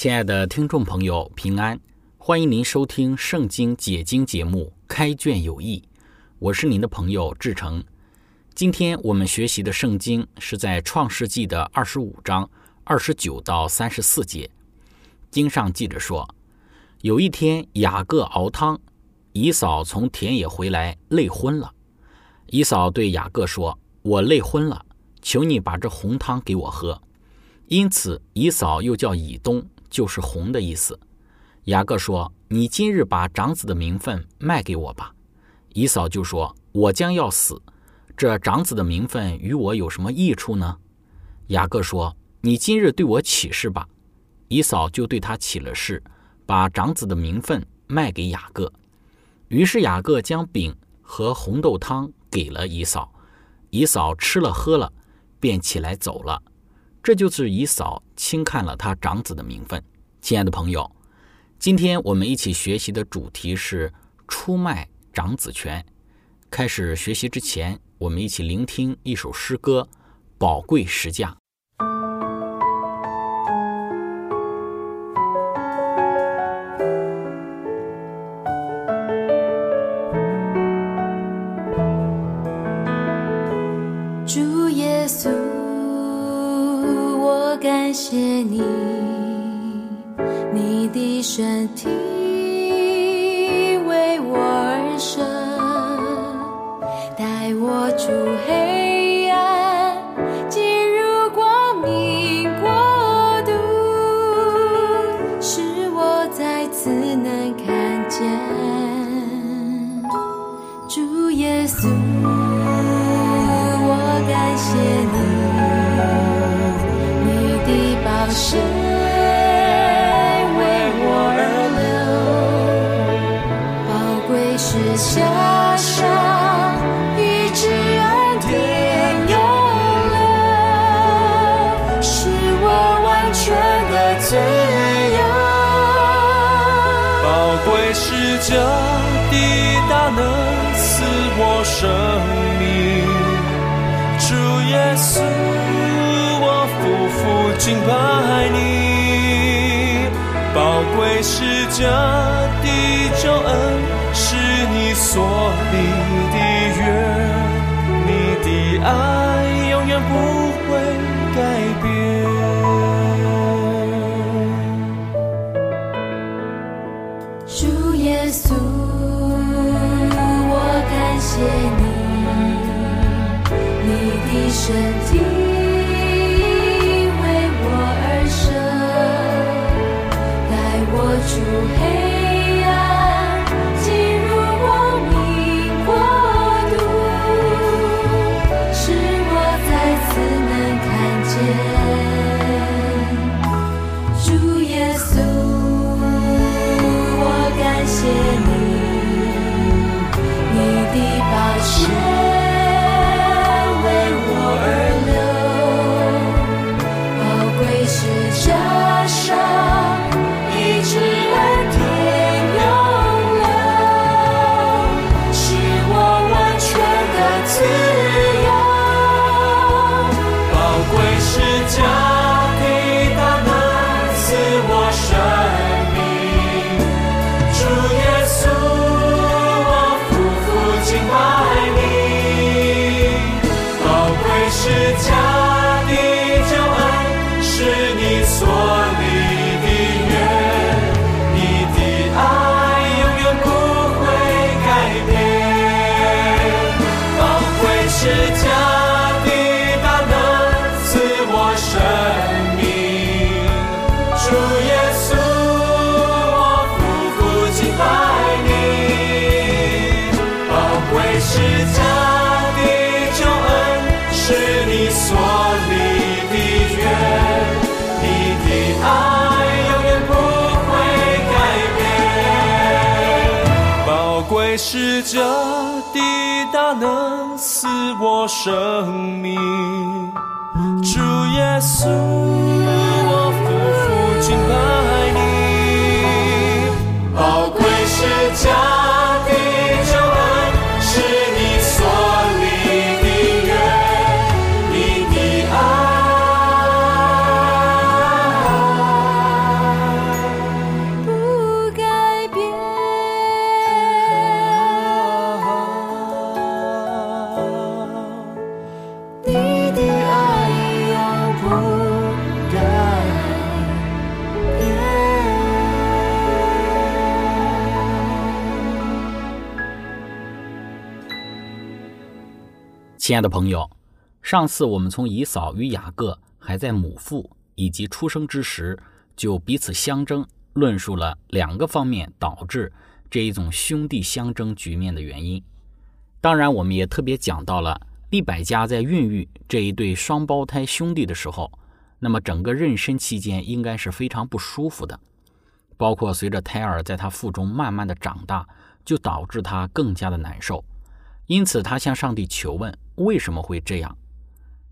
亲爱的听众朋友，平安！欢迎您收听《圣经解经》节目《开卷有益》，我是您的朋友志成。今天我们学习的圣经是在创世纪的二十五章二十九到三十四节。经上记着说，有一天雅各熬汤，姨嫂从田野回来，累昏了。姨嫂对雅各说：“我累昏了，求你把这红汤给我喝。”因此，姨嫂又叫以东。就是红的意思。雅各说：“你今日把长子的名分卖给我吧。”以扫就说：“我将要死，这长子的名分与我有什么益处呢？”雅各说：“你今日对我起誓吧。”以扫就对他起了誓，把长子的名分卖给雅各。于是雅各将饼和红豆汤给了以扫，以扫吃了喝了，便起来走了。这就是以嫂轻看了他长子的名分。亲爱的朋友，今天我们一起学习的主题是出卖长子权。开始学习之前，我们一起聆听一首诗歌《宝贵实价》。谢谢你，你的身体为我而生，带我出黑。这的救恩，是你所是家的救恩，是你所立的约，你的爱永远不会改变。宝贵是家的大能，赐我生命，主耶稣。亲爱的朋友，上次我们从姨嫂与雅各还在母腹以及出生之时就彼此相争，论述了两个方面导致这一种兄弟相争局面的原因。当然，我们也特别讲到了利百加在孕育这一对双胞胎兄弟的时候，那么整个妊娠期间应该是非常不舒服的，包括随着胎儿在他腹中慢慢的长大，就导致他更加的难受。因此，他向上帝求问为什么会这样。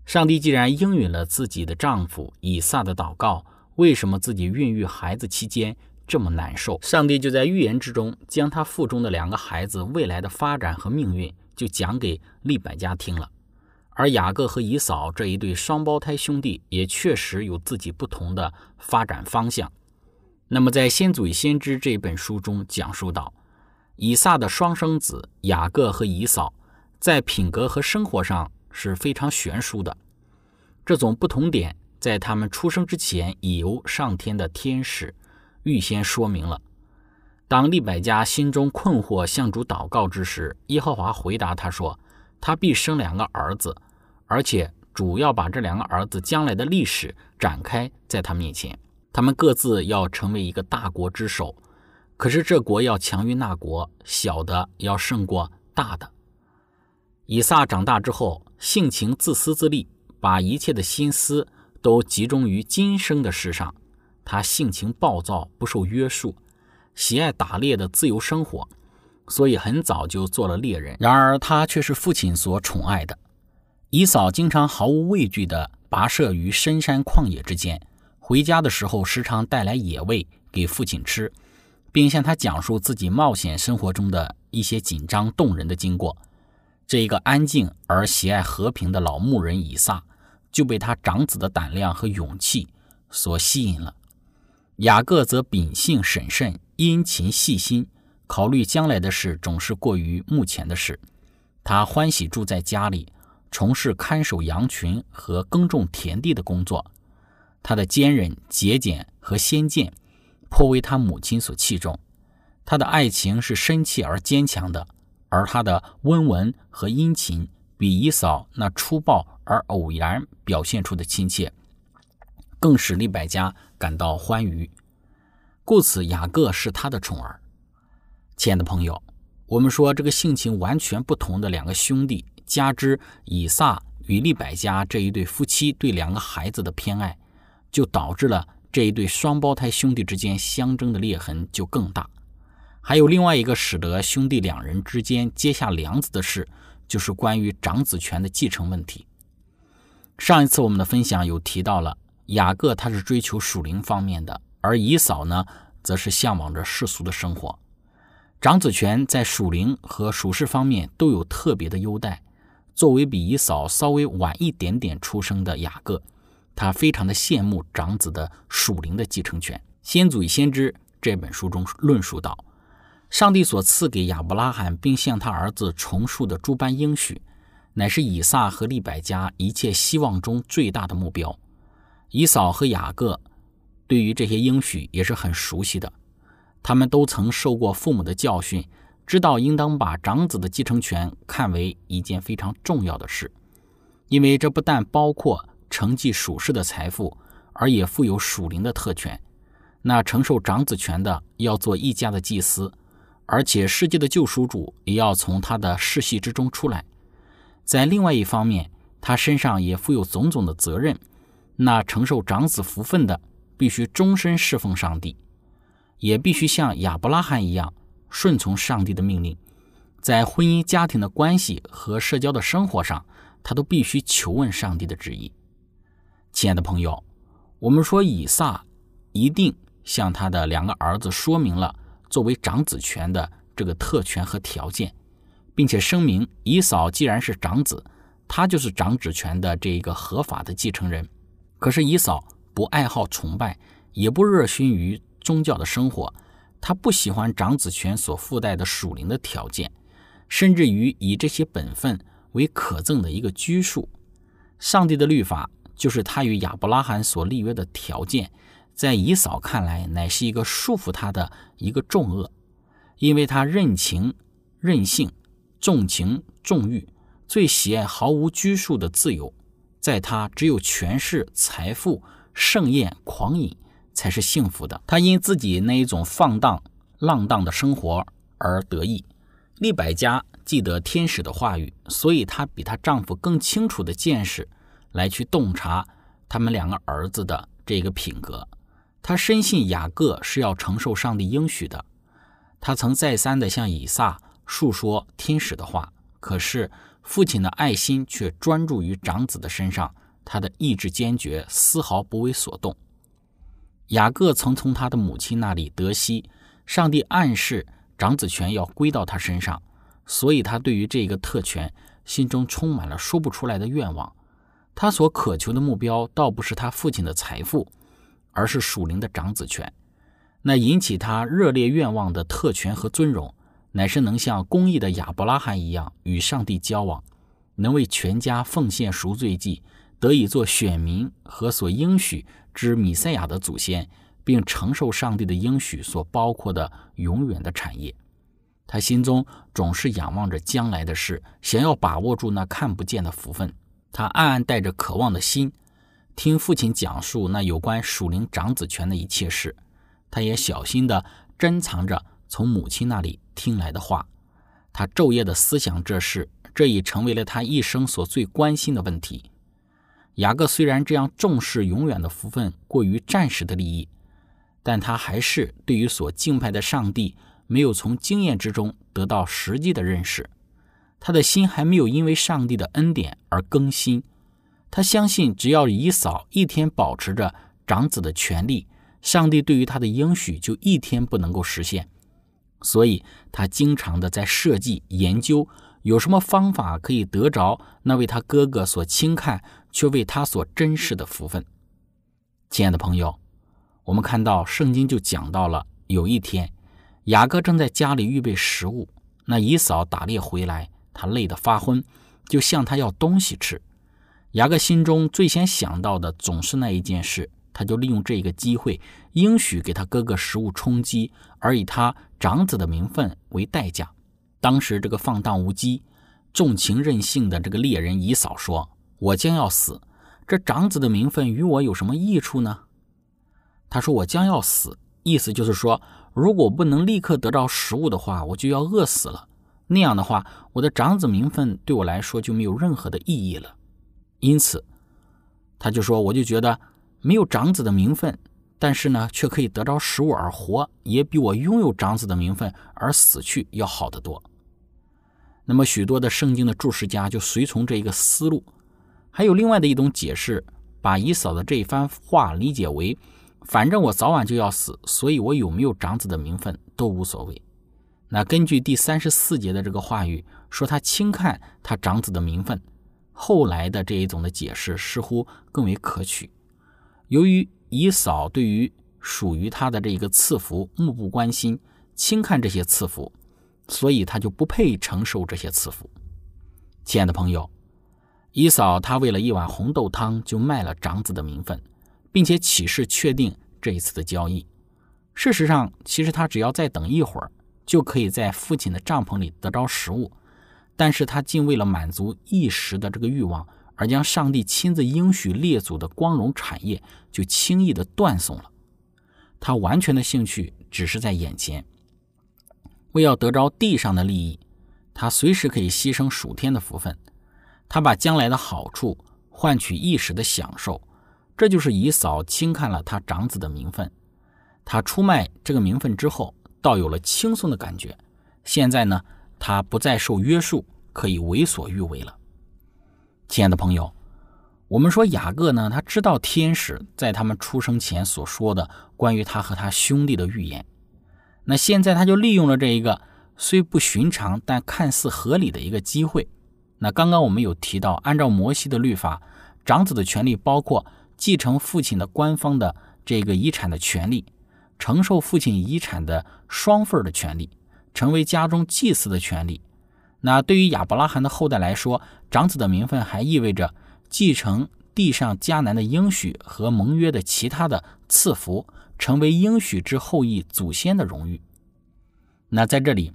上帝既然应允了自己的丈夫以撒的祷告，为什么自己孕育孩子期间这么难受？上帝就在预言之中，将他腹中的两个孩子未来的发展和命运，就讲给利百加听了。而雅各和以扫这一对双胞胎兄弟，也确实有自己不同的发展方向。那么，在《先祖与先知》这本书中讲述到，以撒的双生子雅各和以扫，在品格和生活上是非常悬殊的。这种不同点，在他们出生之前已由上天的天使预先说明了。当利百加心中困惑，向主祷告之时，耶和华回答他说：“他必生两个儿子，而且主要把这两个儿子将来的历史展开在他面前，他们各自要成为一个大国之首。”可是这国要强于那国，小的要胜过大的。以撒长大之后，性情自私自利，把一切的心思都集中于今生的事上。他性情暴躁，不受约束，喜爱打猎的自由生活，所以很早就做了猎人。然而他却是父亲所宠爱的。以扫经常毫无畏惧地跋涉于深山旷野之间，回家的时候时常带来野味给父亲吃。并向他讲述自己冒险生活中的一些紧张动人的经过。这一个安静而喜爱和平的老牧人以撒，就被他长子的胆量和勇气所吸引了。雅各则秉性审慎、殷勤细心，考虑将来的事总是过于目前的事。他欢喜住在家里，从事看守羊群和耕种田地的工作。他的坚韧、节俭和先见。颇为他母亲所器重，他的爱情是深切而坚强的，而他的温文和殷勤比以扫那粗暴而偶然表现出的亲切，更使利百加感到欢愉。故此，雅各是他的宠儿。亲爱的朋友，我们说这个性情完全不同的两个兄弟，加之以撒与利百加这一对夫妻对两个孩子的偏爱，就导致了。这一对双胞胎兄弟之间相争的裂痕就更大。还有另外一个使得兄弟两人之间结下梁子的事，就是关于长子权的继承问题。上一次我们的分享有提到了雅各，他是追求属灵方面的，而以扫呢，则是向往着世俗的生活。长子权在属灵和属世方面都有特别的优待。作为比以扫稍微晚一点点出生的雅各。他非常的羡慕长子的属灵的继承权。《先祖与先知》这本书中论述到，上帝所赐给亚伯拉罕并向他儿子重述的诸般应许，乃是以撒和利百加一切希望中最大的目标。以扫和雅各对于这些应许也是很熟悉的，他们都曾受过父母的教训，知道应当把长子的继承权看为一件非常重要的事，因为这不但包括。承继属世的财富，而也富有属灵的特权。那承受长子权的要做一家的祭司，而且世界的救赎主也要从他的世系之中出来。在另外一方面，他身上也负有种种的责任。那承受长子福分的，必须终身侍奉上帝，也必须像亚伯拉罕一样顺从上帝的命令，在婚姻家庭的关系和社交的生活上，他都必须求问上帝的旨意。亲爱的朋友，我们说以撒一定向他的两个儿子说明了作为长子权的这个特权和条件，并且声明以扫既然是长子，他就是长子权的这一个合法的继承人。可是以扫不爱好崇拜，也不热心于宗教的生活，他不喜欢长子权所附带的属灵的条件，甚至于以这些本分为可憎的一个拘束。上帝的律法就是他与亚伯拉罕所立约的条件，在以扫看来乃是一个束缚他的一个重恶，因为他任情任性，重情重欲，最喜爱毫无拘束的自由。在他只有权势、财富、盛宴、狂饮才是幸福的。他因自己那一种放荡浪荡的生活而得意。利百加记得天使的话语，所以她比她丈夫更清楚的见识来去洞察他们两个儿子的这个品格。他深信雅各是要承受上帝应许的。他曾再三的向以撒述说天使的话，可是。父亲的爱心却专注于长子的身上，他的意志坚决，丝毫不为所动。雅各曾从他的母亲那里得悉，上帝暗示长子权要归到他身上，所以他对于这个特权心中充满了说不出来的愿望。他所渴求的目标倒不是他父亲的财富，而是属灵的长子权。那引起他热烈愿望的特权和尊荣。乃是能像公义的亚伯拉罕一样与上帝交往，能为全家奉献赎罪祭，得以做选民和所应许之米赛亚的祖先，并承受上帝的应许所包括的永远的产业。他心中总是仰望着将来的事，想要把握住那看不见的福分。他暗暗带着渴望的心，听父亲讲述那有关属灵长子权的一切事。他也小心地珍藏着从母亲那里。听来的话，他昼夜的思想这事，这已成为了他一生所最关心的问题。雅各虽然这样重视永远的福分，过于暂时的利益，但他还是对于所敬拜的上帝没有从经验之中得到实际的认识。他的心还没有因为上帝的恩典而更新。他相信，只要以扫一天保持着长子的权利，上帝对于他的应许就一天不能够实现。所以，他经常的在设计研究，有什么方法可以得着那为他哥哥所轻看却为他所珍视的福分。亲爱的朋友，我们看到圣经就讲到了，有一天，雅各正在家里预备食物，那以扫打猎回来，他累得发昏，就向他要东西吃。雅各心中最先想到的总是那一件事。他就利用这个机会，应许给他哥哥食物充饥，而以他长子的名分为代价。当时这个放荡无羁、重情任性的这个猎人以扫说：“我将要死，这长子的名分与我有什么益处呢？”他说：“我将要死，意思就是说，如果不能立刻得到食物的话，我就要饿死了。那样的话，我的长子名分对我来说就没有任何的意义了。因此，他就说，我就觉得。”没有长子的名分，但是呢，却可以得着食物而活，也比我拥有长子的名分而死去要好得多。那么，许多的圣经的注释家就随从这一个思路。还有另外的一种解释，把以扫的这一番话理解为：反正我早晚就要死，所以我有没有长子的名分都无所谓。那根据第三十四节的这个话语说，他轻看他长子的名分。后来的这一种的解释似乎更为可取。由于以扫对于属于他的这一个赐福目不关心，轻看这些赐福，所以他就不配承受这些赐福。亲爱的朋友，以扫他为了一碗红豆汤就卖了长子的名分，并且起誓确定这一次的交易。事实上，其实他只要再等一会儿，就可以在父亲的帐篷里得着食物，但是他竟为了满足一时的这个欲望。而将上帝亲自应许列祖的光荣产业就轻易的断送了，他完全的兴趣只是在眼前。为要得着地上的利益，他随时可以牺牲属天的福分。他把将来的好处换取一时的享受，这就是以扫轻看了他长子的名分。他出卖这个名分之后，倒有了轻松的感觉。现在呢，他不再受约束，可以为所欲为了。亲爱的朋友，我们说雅各呢，他知道天使在他们出生前所说的关于他和他兄弟的预言。那现在他就利用了这一个虽不寻常但看似合理的一个机会。那刚刚我们有提到，按照摩西的律法，长子的权利包括继承父亲的官方的这个遗产的权利，承受父亲遗产的双份的权利，成为家中祭司的权利。那对于亚伯拉罕的后代来说，长子的名分还意味着继承地上迦南的应许和盟约的其他的赐福，成为应许之后裔祖先的荣誉。那在这里，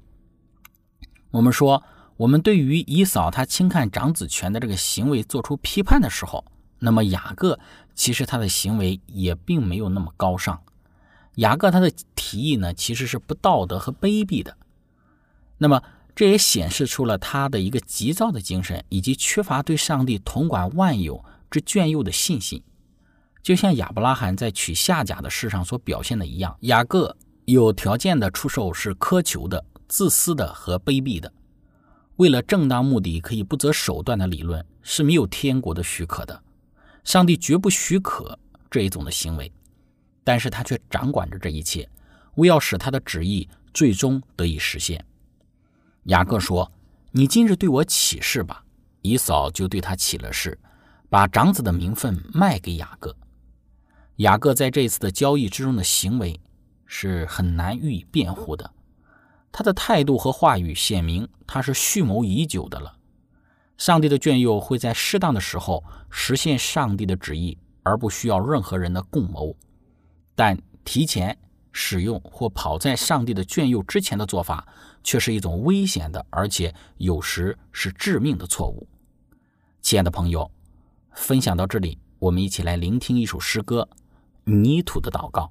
我们说。我们对于以扫他轻看长子权的这个行为做出批判的时候，那么雅各其实他的行为也并没有那么高尚。雅各他的提议呢，其实是不道德和卑鄙的。那么这也显示出了他的一个急躁的精神，以及缺乏对上帝统管万有之眷佑的信心。就像亚伯拉罕在娶夏甲的事上所表现的一样，雅各有条件的出售是苛求的、自私的和卑鄙的。为了正当目的可以不择手段的理论是没有天国的许可的，上帝绝不许可这一种的行为，但是他却掌管着这一切，为要使他的旨意最终得以实现。雅各说：“你今日对我起誓吧。”以扫就对他起了誓，把长子的名分卖给雅各。雅各在这次的交易之中的行为是很难予以辩护的。他的态度和话语显明他是蓄谋已久的了。上帝的眷佑会在适当的时候实现上帝的旨意，而不需要任何人的共谋。但提前使用或跑在上帝的眷佑之前的做法，却是一种危险的，而且有时是致命的错误。亲爱的朋友，分享到这里，我们一起来聆听一首诗歌《泥土的祷告》。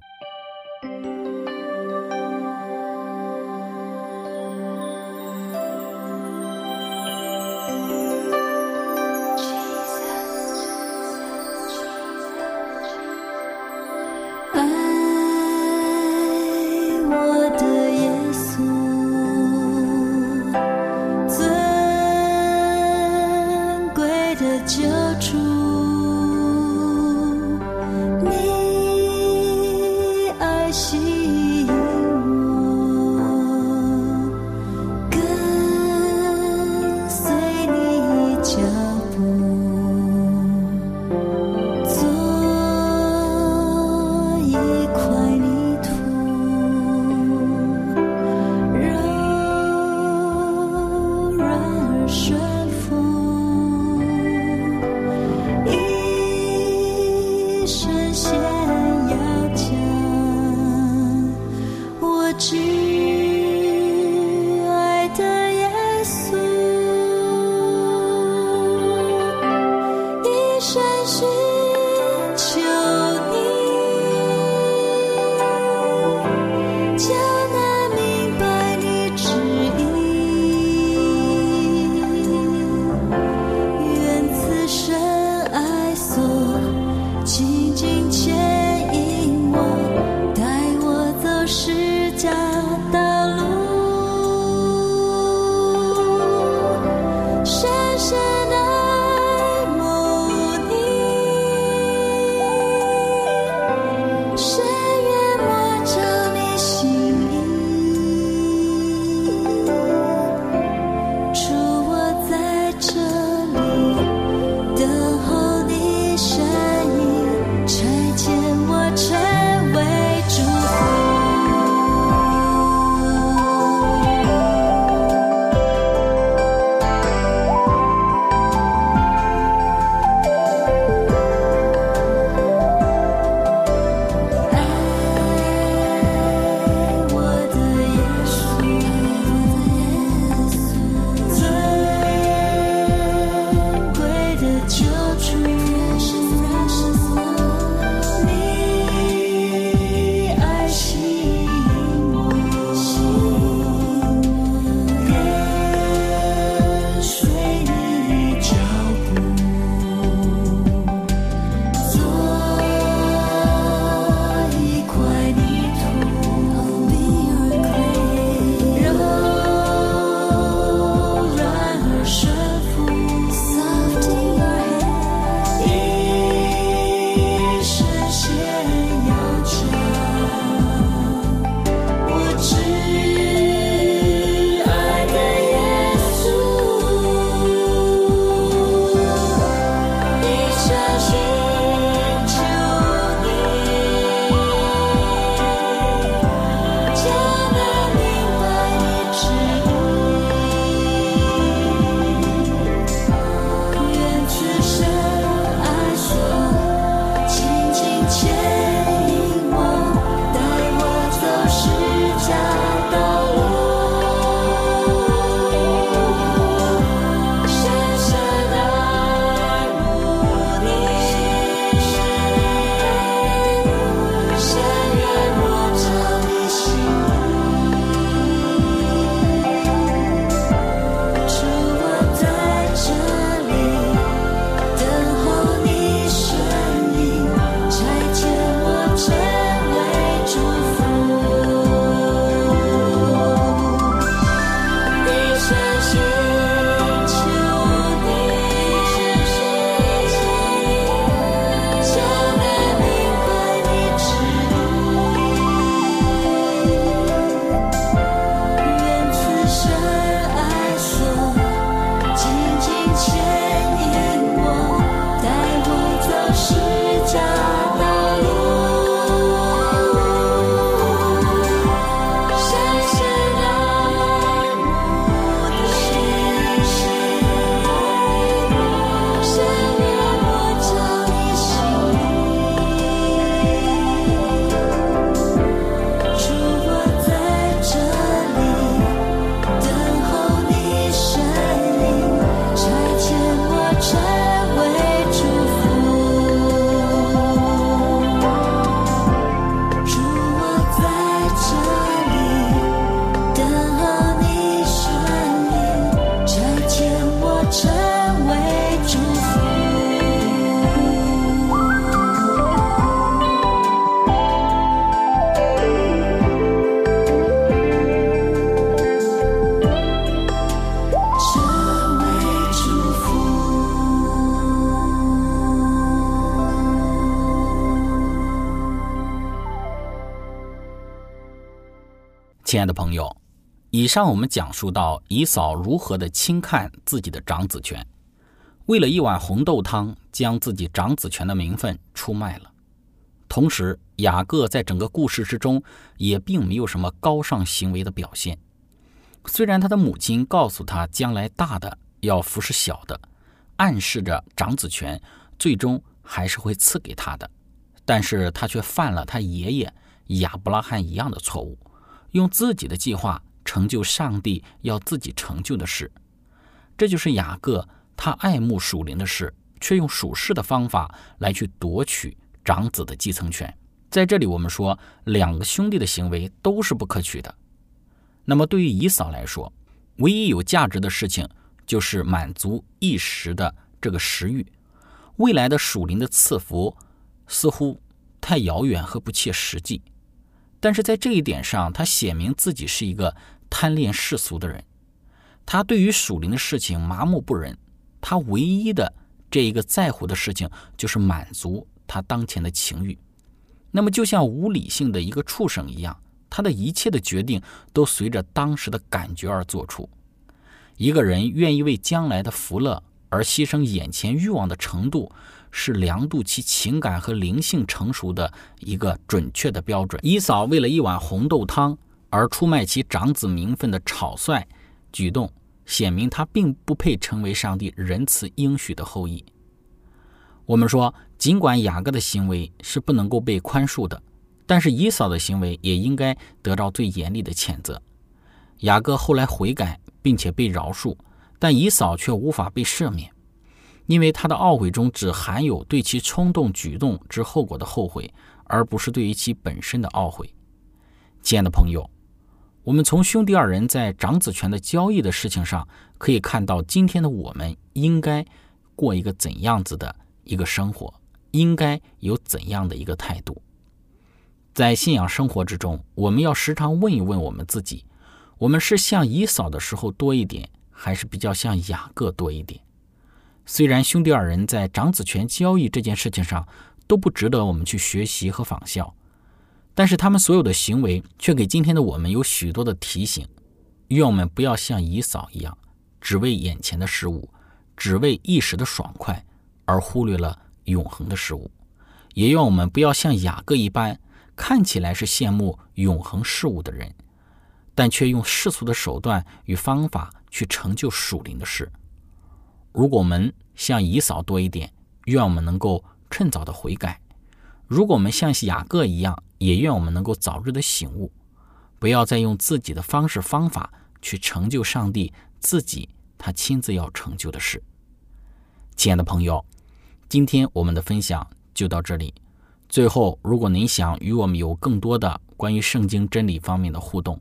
以上我们讲述到以嫂如何的轻看自己的长子权，为了一碗红豆汤，将自己长子权的名分出卖了。同时，雅各在整个故事之中也并没有什么高尚行为的表现。虽然他的母亲告诉他，将来大的要服侍小的，暗示着长子权最终还是会赐给他的，但是他却犯了他爷爷亚伯拉罕一样的错误，用自己的计划成就上帝要自己成就的事。这就是雅各他爱慕属灵的事，却用属世的方法来去夺取长子的继承权。在这里，我们说两个兄弟的行为都是不可取的。那么，对于以扫来说，唯一有价值的事情就是满足一时的这个食欲，未来的属灵的赐福似乎太遥远和不切实际。但是在这一点上，他显明自己是一个贪恋世俗的人，他对于属灵的事情麻木不仁，他唯一的这一个在乎的事情就是满足他当前的情欲。那么，就像无理性的一个畜生一样。他的一切的决定都随着当时的感觉而做出。一个人愿意为将来的福乐而牺牲眼前欲望的程度，是量度其情感和灵性成熟的一个准确的标准。伊嫂为了一碗红豆汤而出卖其长子名分的草率举动，显明他并不配成为上帝仁慈应许的后裔。我们说，尽管雅各的行为是不能够被宽恕的。但是以扫的行为也应该得到最严厉的谴责。雅各后来悔改，并且被饶恕，但以扫却无法被赦免，因为他的懊悔中只含有对其冲动举动之后果的后悔，而不是对于其本身的懊悔。亲爱的朋友，我们从兄弟二人在长子权的交易的事情上，可以看到今天的我们应该过一个怎样子的一个生活，应该有怎样的一个态度。在信仰生活之中，我们要时常问一问我们自己：我们是像以扫的时候多一点，还是比较像雅各多一点？虽然兄弟二人在长子权交易这件事情上都不值得我们去学习和仿效，但是他们所有的行为却给今天的我们有许多的提醒。愿我们不要像以嫂一样，只为眼前的事物，只为一时的爽快，而忽略了永恒的事物；也愿我们不要像雅各一般。看起来是羡慕永恒事物的人，但却用世俗的手段与方法去成就属灵的事。如果我们像以嫂多一点，愿我们能够趁早的悔改；如果我们像雅各一样，也愿我们能够早日的醒悟，不要再用自己的方式方法去成就上帝自己他亲自要成就的事。亲爱的朋友，今天我们的分享就到这里。最后，如果您想与我们有更多的关于圣经真理方面的互动，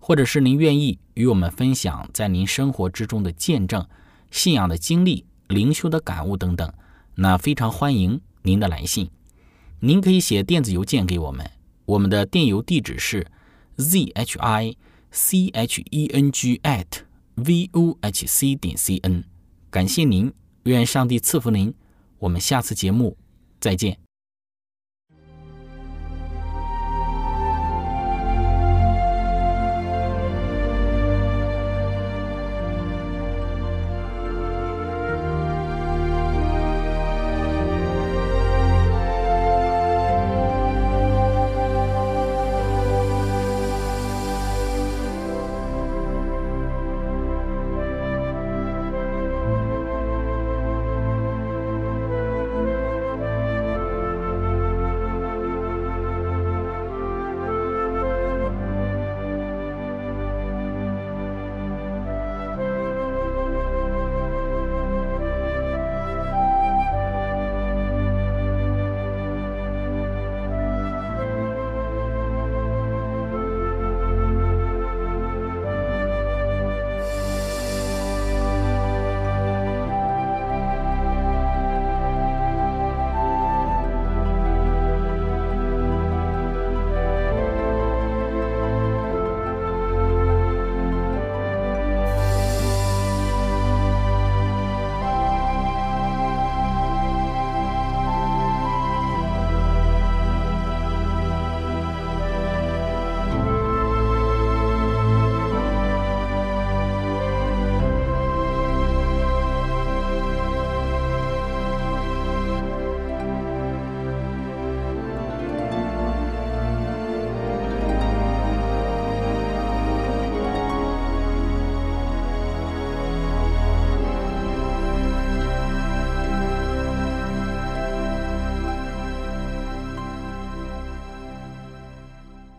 或者是您愿意与我们分享在您生活之中的见证、信仰的经历、灵修的感悟等等，那非常欢迎您的来信。您可以写电子邮件给我们，我们的电邮地址是 z h i c h e n g at v o h c 点 c n。感谢您，愿上帝赐福您。我们下次节目再见。